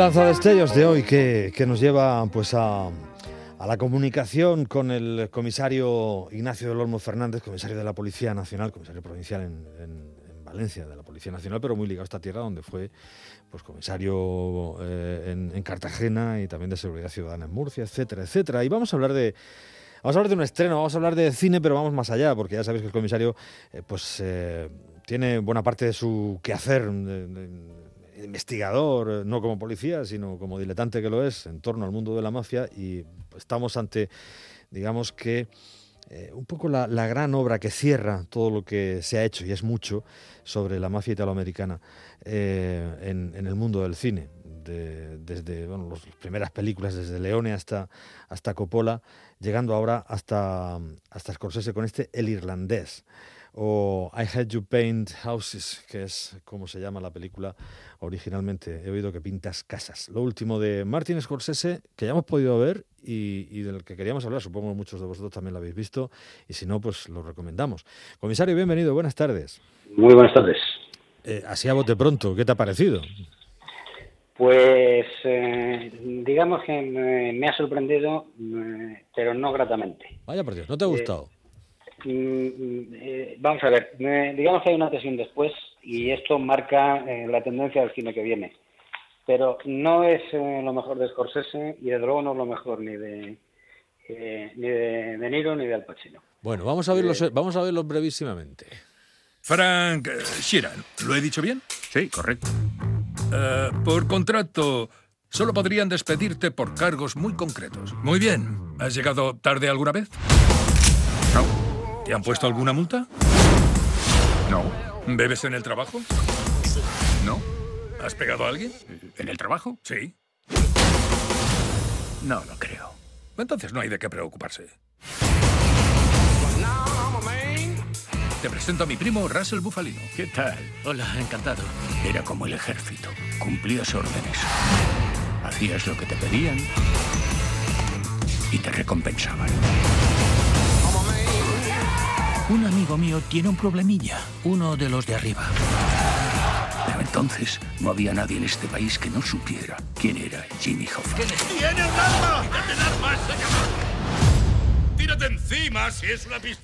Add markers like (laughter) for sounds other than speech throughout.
lanzadestellos de hoy que, que nos lleva pues a, a, la comunicación con el comisario Ignacio del Olmo Fernández, comisario de la Policía Nacional, comisario provincial en, en, en, Valencia de la Policía Nacional, pero muy ligado a esta tierra donde fue pues comisario eh, en, en, Cartagena y también de Seguridad Ciudadana en Murcia, etcétera, etcétera. Y vamos a hablar de vamos a hablar de un estreno, vamos a hablar de cine, pero vamos más allá, porque ya sabéis que el comisario eh, pues eh, tiene buena parte de su quehacer de, investigador, no como policía, sino como diletante que lo es, en torno al mundo de la mafia y estamos ante, digamos que, eh, un poco la, gran obra que cierra todo lo que se ha hecho, y es mucho, sobre la mafia italoamericana eh, en, el mundo del cine. De, desde las primeras películas, desde Leone hasta, hasta Coppola, llegando ahora hasta, hasta Scorsese con este El Irlandés o I Had You Paint Houses, que es como se llama la película originalmente. He oído que pintas casas. Lo último de Martin Scorsese, que ya hemos podido ver y, y, del que queríamos hablar, supongo muchos de vosotros también lo habéis visto, y si no, pues lo recomendamos. Comisario, bienvenido, buenas tardes. Muy buenas tardes. Eh, así a bote pronto, ¿qué te ha parecido? Pues eh, digamos que me, me, ha sorprendido, eh, pero no gratamente. Vaya por Dios, ¿no te ha gustado? Eh, vamos a ver, digamos que hay una antes y un después y esto marca eh, la tendencia del cine que viene. Pero no es eh, lo mejor de Scorsese y desde luego no es lo mejor ni de ni de, de Niro ni de Al Pacino. Bueno, vamos a verlos, vamos a verlos brevísimamente. Frank Sheeran, ¿lo he dicho bien? Sí, correcto. Uh, por contrato, solo podrían despedirte por cargos muy concretos. Muy bien. ¿Has llegado tarde alguna vez? ¿Te han puesto alguna multa? No. ¿Bebes en el trabajo? No. ¿Has pegado a alguien? ¿En el trabajo? Sí. No, no creo. Entonces no hay de qué preocuparse. Te presento a mi primo Russell Bufalino. ¿Qué tal? Hola, encantado. Era como el ejército. Cumplías órdenes. Hacías lo que te pedían y te recompensaban. Un amigo mío tiene un problemilla, uno de los de arriba. Pero entonces no había nadie en este país que no supiera quién era Jimmy Hoffa. ¡Tiene un arma! ¡Quítate el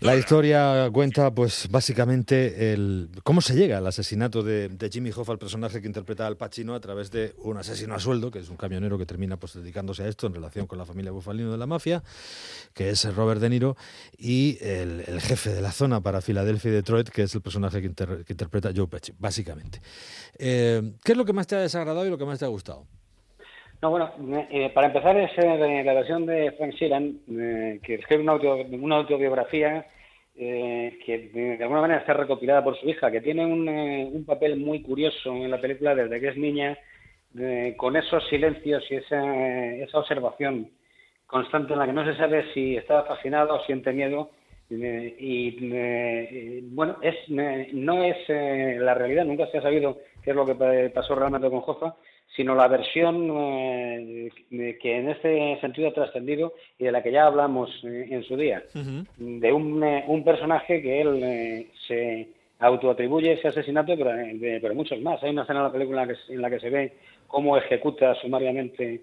La historia cuenta, pues, básicamente el cómo se llega al asesinato de, Jimmy Hoffa, el personaje que interpreta al Pacino, a través de un asesino a sueldo, que es un camionero que termina pues dedicándose a esto en relación con la familia Bufalino de la mafia, que es Robert De Niro, y el, jefe de la zona para Filadelfia y Detroit, que es el personaje que interpreta Joe Pesci, básicamente. Eh, ¿Qué es lo que más te ha desagradado y lo que más te ha gustado? No, bueno, eh, para empezar es eh, la versión de Frank Sheeran, eh, que escribe una, auto, una autobiografía eh, que de alguna manera está recopilada por su hija, que tiene un, un papel muy curioso en la película desde que es niña, con esos silencios y esa, observación constante en la que no se sabe si está fascinado o siente miedo. y bueno, es, no es la realidad, nunca se ha sabido qué es lo que pasó realmente con Hoffa, sino la versión eh, que en este sentido ha trascendido y de la que ya hablamos eh, en su día, uh -huh. de un, eh, un, personaje que él eh, se autoatribuye ese asesinato, pero, de, pero, muchos más. Hay una escena en la película en la que, en la que se ve cómo ejecuta sumariamente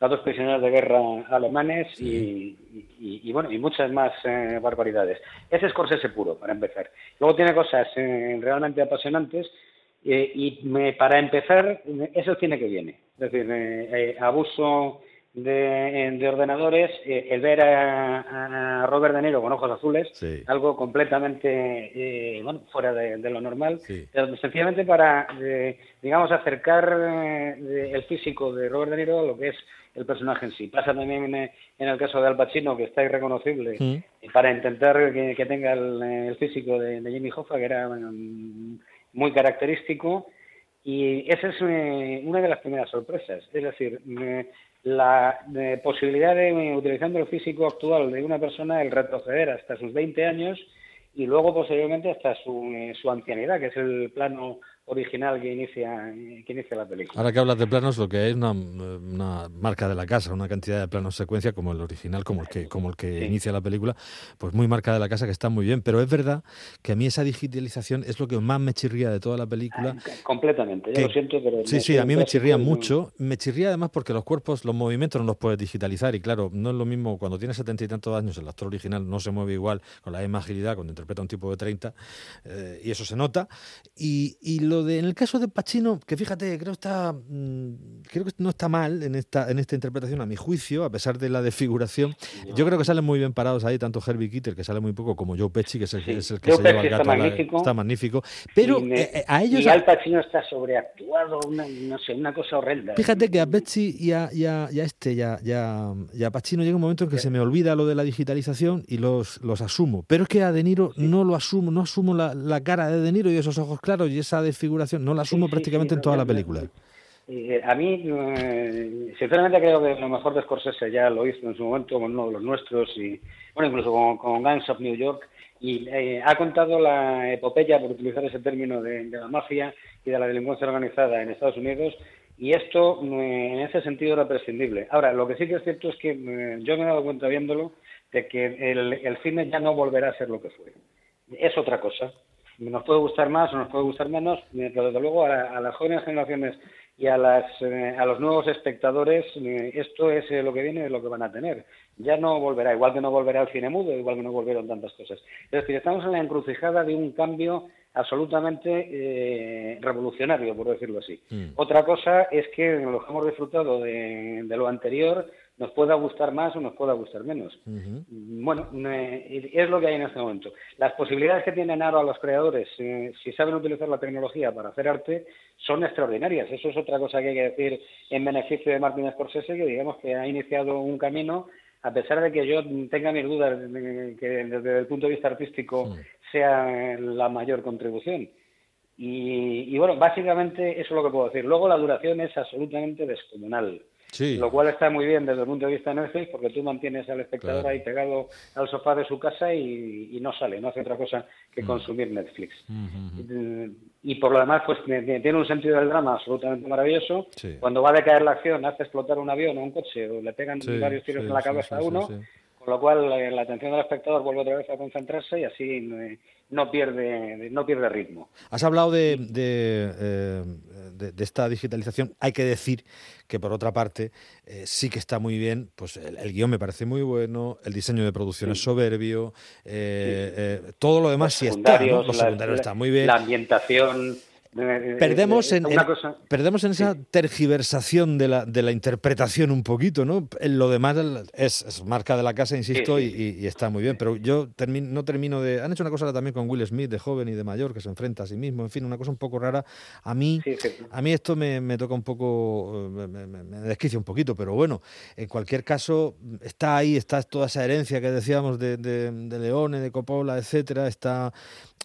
a dos prisioneros de guerra alemanes sí. y, y, y, bueno y muchas más eh, barbaridades. Ese es Scorsese puro, para empezar. Luego tiene cosas eh, realmente apasionantes eh, y me, para empezar, es el cine que viene. Es decir, eh, eh, abuso de, de ordenadores, el ver a, a, Robert De Niro con ojos azules, sí. algo completamente bueno, fuera de, de lo normal, sí. pero sencillamente para, digamos, acercar el físico de Robert De Niro a lo que es el personaje en sí. Pasa también en, en el caso de Al Pacino, que está irreconocible, mm. para intentar que, que tenga el, el, físico de, de Jimmy Hoffa, que era... Um, muy característico y esa es eh, una de las primeras sorpresas. Es decir, eh, la eh, posibilidad de, utilizando el físico actual de una persona, el retroceder hasta sus 20 años y luego posteriormente hasta su, su ancianidad, que es el plano original que inicia, que inicia la película. Ahora que hablas de planos, lo que hay es una, una marca de la casa, una cantidad de planos secuencia como el original, como el que, como el que inicia la película, pues muy marca de la casa que está muy bien. Pero es verdad que a mí esa digitalización es lo que más me chirría de toda la película. Ah, completamente, yo lo siento, pero... Sí, sí, a mí me chirría mucho. Me chirría además porque los cuerpos, los movimientos no los puedes digitalizar y claro, no es lo mismo cuando tiene setenta y tantos años, el actor original no se mueve igual, con la misma agilidad, cuando interpreta a un tipo de 30, eh, y eso se nota. Y, y, lo de, en el caso de Pacino, que fíjate, creo, está, mm, creo que no está mal en esta, en esta interpretación, a mi juicio, a pesar de la desfiguración. Yo creo que salen muy bien parados ahí, tanto Herbie Kitter, que sale muy poco, como Joe Pesci, que es el, que se lleva el gato. Está magnífico. está magnífico. Pero eh, eh, a ellos... Y Al Pacino está sobreactuado, una, no sé, una cosa horrenda. Fíjate que a Pesci y a, y a, este, ya, ya, ya Pacino llega un momento en que se me olvida lo de la digitalización y los, los asumo. Pero es que a De Niro no lo asumo, no asumo la, la, cara de De Niro y esos ojos claros y esa desfiguración, no la asumo prácticamente en toda la película. Eh, a mí, eh, sinceramente, creo que lo mejor de Scorsese ya lo hizo en su momento con uno de los nuestros, y bueno, incluso con, con Gangs of New York, y eh, ha contado la epopeya, por utilizar ese término, de, la mafia y de la delincuencia organizada en Estados Unidos, y esto en ese sentido era prescindible. Ahora, lo que sí que es cierto es que yo me he dado cuenta viéndolo de que el, el cine ya no volverá a ser lo que fue. Es otra cosa. Nos puede gustar más o nos puede gustar menos, pero desde luego a, las jóvenes generaciones y a, las, eh, a los nuevos espectadores eh, esto es eh, lo que viene, es lo que van a tener. Ya no volverá, igual que no volverá el cine mudo, igual que no volvieron tantas cosas. Es decir, estamos en la encrucijada de un cambio absolutamente revolucionario, por decirlo así. Mm. Otra cosa es que los que hemos disfrutado de, de lo anterior nos pueda gustar más o nos pueda gustar menos. Bueno, es lo que hay en este momento. Las posibilidades que tienen ahora los creadores, eh, si saben utilizar la tecnología para hacer arte, son extraordinarias. Eso es otra cosa que hay que decir en beneficio de Martin Scorsese, que digamos que ha iniciado un camino, a pesar de que yo tenga mis dudas de que desde el punto de vista artístico sea la mayor contribución. Y, y bueno, básicamente eso es lo que puedo decir. Luego la duración es absolutamente descomunal. Lo cual está muy bien desde el punto de vista de Netflix porque tú mantienes al espectador ahí pegado al sofá de su casa y, no sale, no hace otra cosa que mm. consumir Netflix. y, por lo demás, pues tiene un sentido del drama absolutamente maravilloso. Cuando va a decaer la acción, hace explotar un avión o un coche o le pegan varios tiros en la cabeza a uno, con lo cual la, la, atención del espectador vuelve otra vez a concentrarse y así no pierde, no pierde ritmo. Has hablado de, eh, de, de, esta digitalización. Hay que decir que, por otra parte, eh, sí que está muy bien. Pues el, guion me parece muy bueno, el diseño de producción es soberbio, eh, todo lo demás sí está. Los secundarios están muy bien. La ambientación Perdemos en, perdemos en esa tergiversación de la, de la interpretación un poquito, ¿no? Lo demás es, marca de la casa, insisto, Y, está muy bien. Pero yo no termino de... Han hecho una cosa también con Will Smith, de joven y de mayor, que se enfrenta a sí mismo. En fin, una cosa un poco rara. A mí, a mí esto me, toca un poco... Me, me, desquicia un poquito, pero bueno, en cualquier caso, está ahí, está toda esa herencia que decíamos de, de, de Leone, de Coppola, etcétera. Está...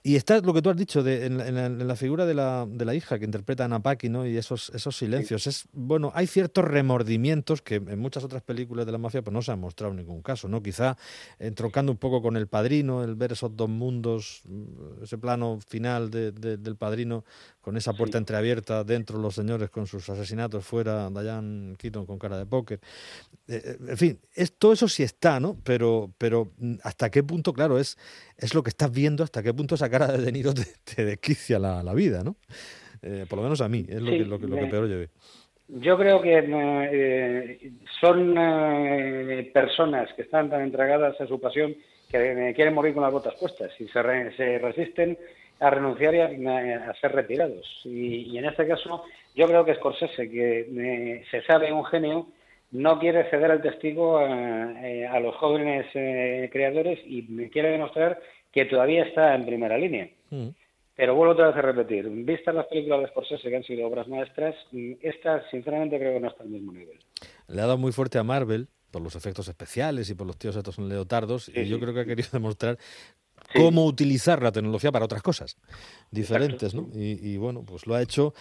Y está lo que tú has dicho de, en la figura de la de la hija que interpreta a Napaki, ¿no? Y esos, esos silencios. Es, bueno, hay ciertos remordimientos que en muchas otras películas de la mafia pues no se han mostrado en ningún caso, ¿no? Quizá entrocando un poco con el padrino, el ver esos dos mundos, mm, ese plano final del padrino con esa puerta entreabierta, dentro los señores con sus asesinatos, fuera Diane Keaton con cara de póker. Eh, eh, en fin, es, todo eso sí está, ¿no? Pero, pero mm, hasta qué punto, claro, es, es lo que estás viendo, hasta qué punto esa cara de De Niro (laughs) te, desquicia la, la, vida, ¿no? Eh, por lo menos a mí, es lo, que, lo, que, lo que peor llevé. Yo creo que son personas que están tan entregadas a su pasión que quieren morir con las botas puestas y se, se resisten a renunciar y a, ser retirados. Y, en este caso, yo creo que Scorsese, que eh, se sabe un genio, no quiere ceder el testigo a, eh, los jóvenes eh, creadores y quiere demostrar que todavía está en primera línea. Mm. Pero vuelvo otra vez a repetir, vistas las películas de Scorsese que han sido obras maestras, mm, esta sinceramente creo que no está al mismo nivel. Le ha dado muy fuerte a Marvel por los efectos especiales y por los tíos estos son leotardos y yo creo que ha querido (laughs) demostrar cómo utilizar la tecnología para otras cosas diferentes, ¿no? Y, bueno, pues lo ha hecho,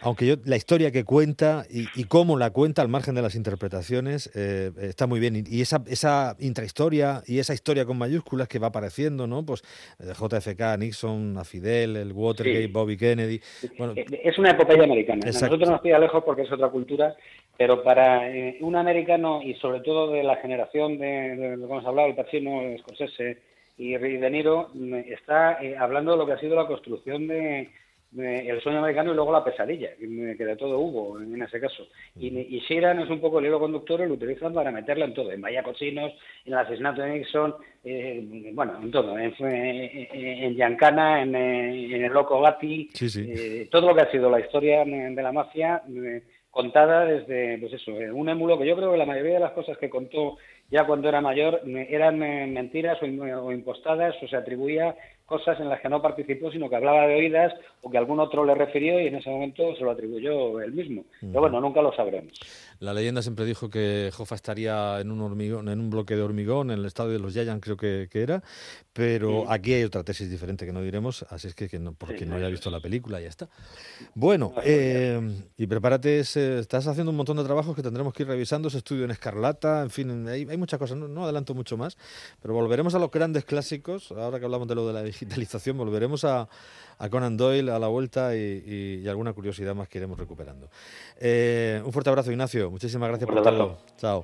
aunque yo la historia que cuenta y, cómo la cuenta al margen de las interpretaciones eh, está muy bien. Y, esa, esa intrahistoria y esa historia con mayúsculas que va apareciendo, ¿no? Pues de JFK, Nixon, a Fidel, el Watergate, Bobby Kennedy. Bueno, eh, es una epopeya americana. A nosotros nos pide lejos porque es otra cultura, pero para eh, un americano y sobre todo de la generación de, lo que hemos hablado, el Pacino, Scorsese y De Niro, está eh, hablando de lo que ha sido la construcción de, el sueño americano y luego la pesadilla, que, de todo hubo en, ese caso. Y, y Sheeran es un poco el hilo conductor y lo utilizan para meterla en todo, en Vaya Cochinos, en el asesinato de Nixon, eh, bueno, en todo, en, en Giancana, en, el Loco Gatti, todo lo que ha sido la historia de la mafia contada desde, pues eso, un émulo que yo creo que la mayoría de las cosas que contó ya cuando era mayor eran eh, mentiras o impostadas o se atribuía cosas en las que no participó, sino que hablaba de oídas o que algún otro le refirió y en ese momento se lo atribuyó él mismo. Pero bueno, nunca lo sabremos. La leyenda siempre dijo que Jofa estaría en un hormigón, en un bloque de hormigón, en el estado de los Yayan creo que, era, pero aquí hay otra tesis diferente que no diremos, así es que, no, porque no haya visto la película, ya está. Bueno, eh, y prepárate, estás haciendo un montón de trabajos que tendremos que ir revisando, ese estudio en Escarlata, en fin, hay, muchas cosas, no, adelanto mucho más, pero volveremos a los grandes clásicos, ahora que hablamos de lo de la digitalización, volveremos a, Conan Doyle a la vuelta y, alguna curiosidad más que iremos recuperando. Eh, un fuerte abrazo, Ignacio. Muchísimas gracias por todo. Chao.